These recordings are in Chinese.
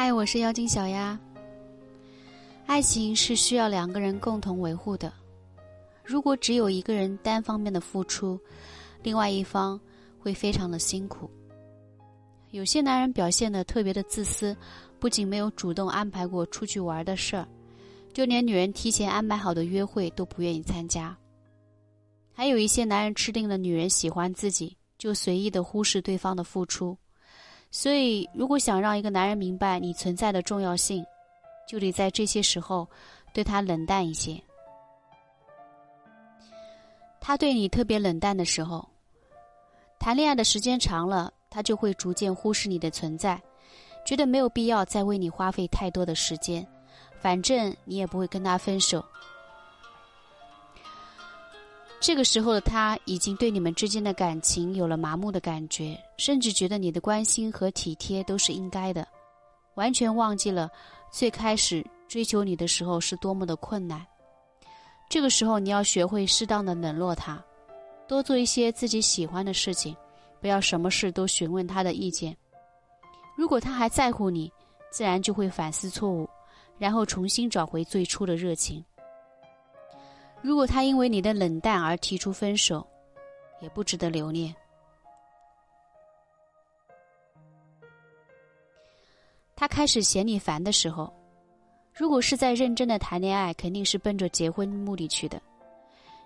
嗨，我是妖精小丫。爱情是需要两个人共同维护的，如果只有一个人单方面的付出，另外一方会非常的辛苦。有些男人表现的特别的自私，不仅没有主动安排过出去玩的事儿，就连女人提前安排好的约会都不愿意参加。还有一些男人吃定了女人喜欢自己，就随意的忽视对方的付出。所以，如果想让一个男人明白你存在的重要性，就得在这些时候对他冷淡一些。他对你特别冷淡的时候，谈恋爱的时间长了，他就会逐渐忽视你的存在，觉得没有必要再为你花费太多的时间，反正你也不会跟他分手。这个时候的他已经对你们之间的感情有了麻木的感觉，甚至觉得你的关心和体贴都是应该的，完全忘记了最开始追求你的时候是多么的困难。这个时候你要学会适当的冷落他，多做一些自己喜欢的事情，不要什么事都询问他的意见。如果他还在乎你，自然就会反思错误，然后重新找回最初的热情。如果他因为你的冷淡而提出分手，也不值得留恋。他开始嫌你烦的时候，如果是在认真的谈恋爱，肯定是奔着结婚目的去的。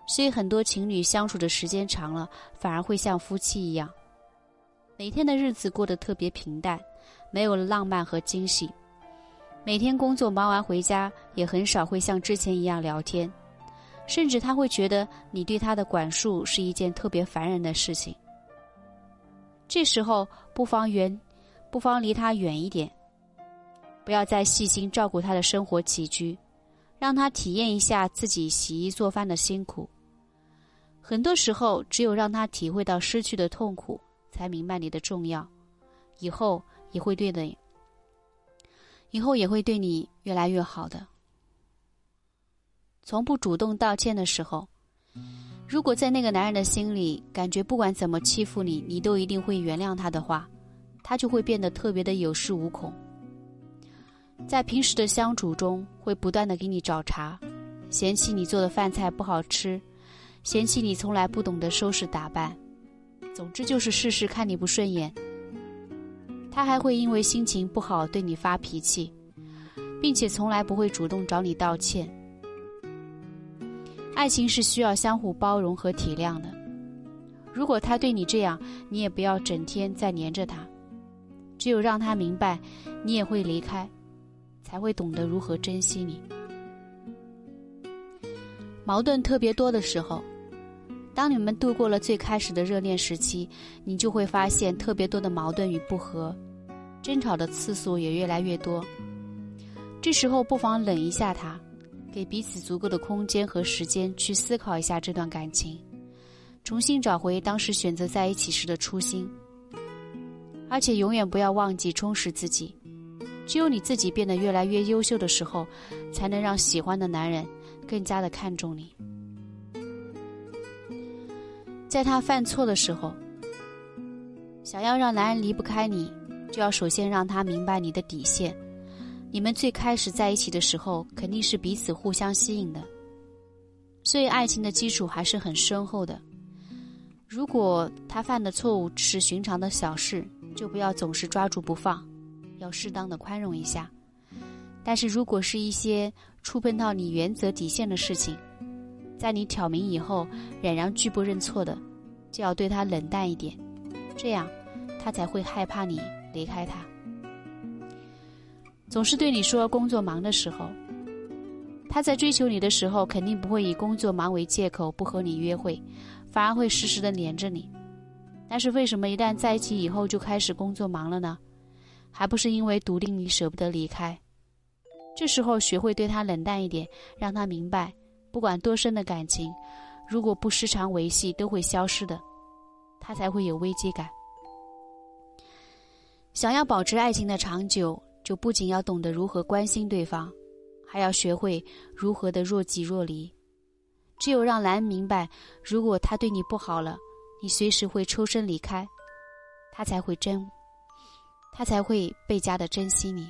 所以很多情侣相处的时间长了，反而会像夫妻一样，每天的日子过得特别平淡，没有了浪漫和惊喜。每天工作忙完回家，也很少会像之前一样聊天。甚至他会觉得你对他的管束是一件特别烦人的事情。这时候不妨远，不妨离他远一点，不要再细心照顾他的生活起居，让他体验一下自己洗衣做饭的辛苦。很多时候，只有让他体会到失去的痛苦，才明白你的重要，以后也会对的，以后也会对你越来越好的。从不主动道歉的时候，如果在那个男人的心里感觉不管怎么欺负你，你都一定会原谅他的话，他就会变得特别的有恃无恐。在平时的相处中，会不断的给你找茬，嫌弃你做的饭菜不好吃，嫌弃你从来不懂得收拾打扮，总之就是事事看你不顺眼。他还会因为心情不好对你发脾气，并且从来不会主动找你道歉。爱情是需要相互包容和体谅的。如果他对你这样，你也不要整天在黏着他。只有让他明白，你也会离开，才会懂得如何珍惜你。矛盾特别多的时候，当你们度过了最开始的热恋时期，你就会发现特别多的矛盾与不和，争吵的次数也越来越多。这时候不妨冷一下他。给彼此足够的空间和时间去思考一下这段感情，重新找回当时选择在一起时的初心。而且永远不要忘记充实自己，只有你自己变得越来越优秀的时候，才能让喜欢的男人更加的看重你。在他犯错的时候，想要让男人离不开你，就要首先让他明白你的底线。你们最开始在一起的时候，肯定是彼此互相吸引的，所以爱情的基础还是很深厚的。如果他犯的错误是寻常的小事，就不要总是抓住不放，要适当的宽容一下。但是如果是一些触碰到你原则底线的事情，在你挑明以后仍然拒不认错的，就要对他冷淡一点，这样他才会害怕你离开他。总是对你说工作忙的时候，他在追求你的时候，肯定不会以工作忙为借口不和你约会，反而会时时的黏着你。但是为什么一旦在一起以后就开始工作忙了呢？还不是因为笃定你舍不得离开。这时候学会对他冷淡一点，让他明白，不管多深的感情，如果不时常维系，都会消失的，他才会有危机感。想要保持爱情的长久。就不仅要懂得如何关心对方，还要学会如何的若即若离。只有让兰明白，如果他对你不好了，你随时会抽身离开，他才会珍，他才会倍加的珍惜你。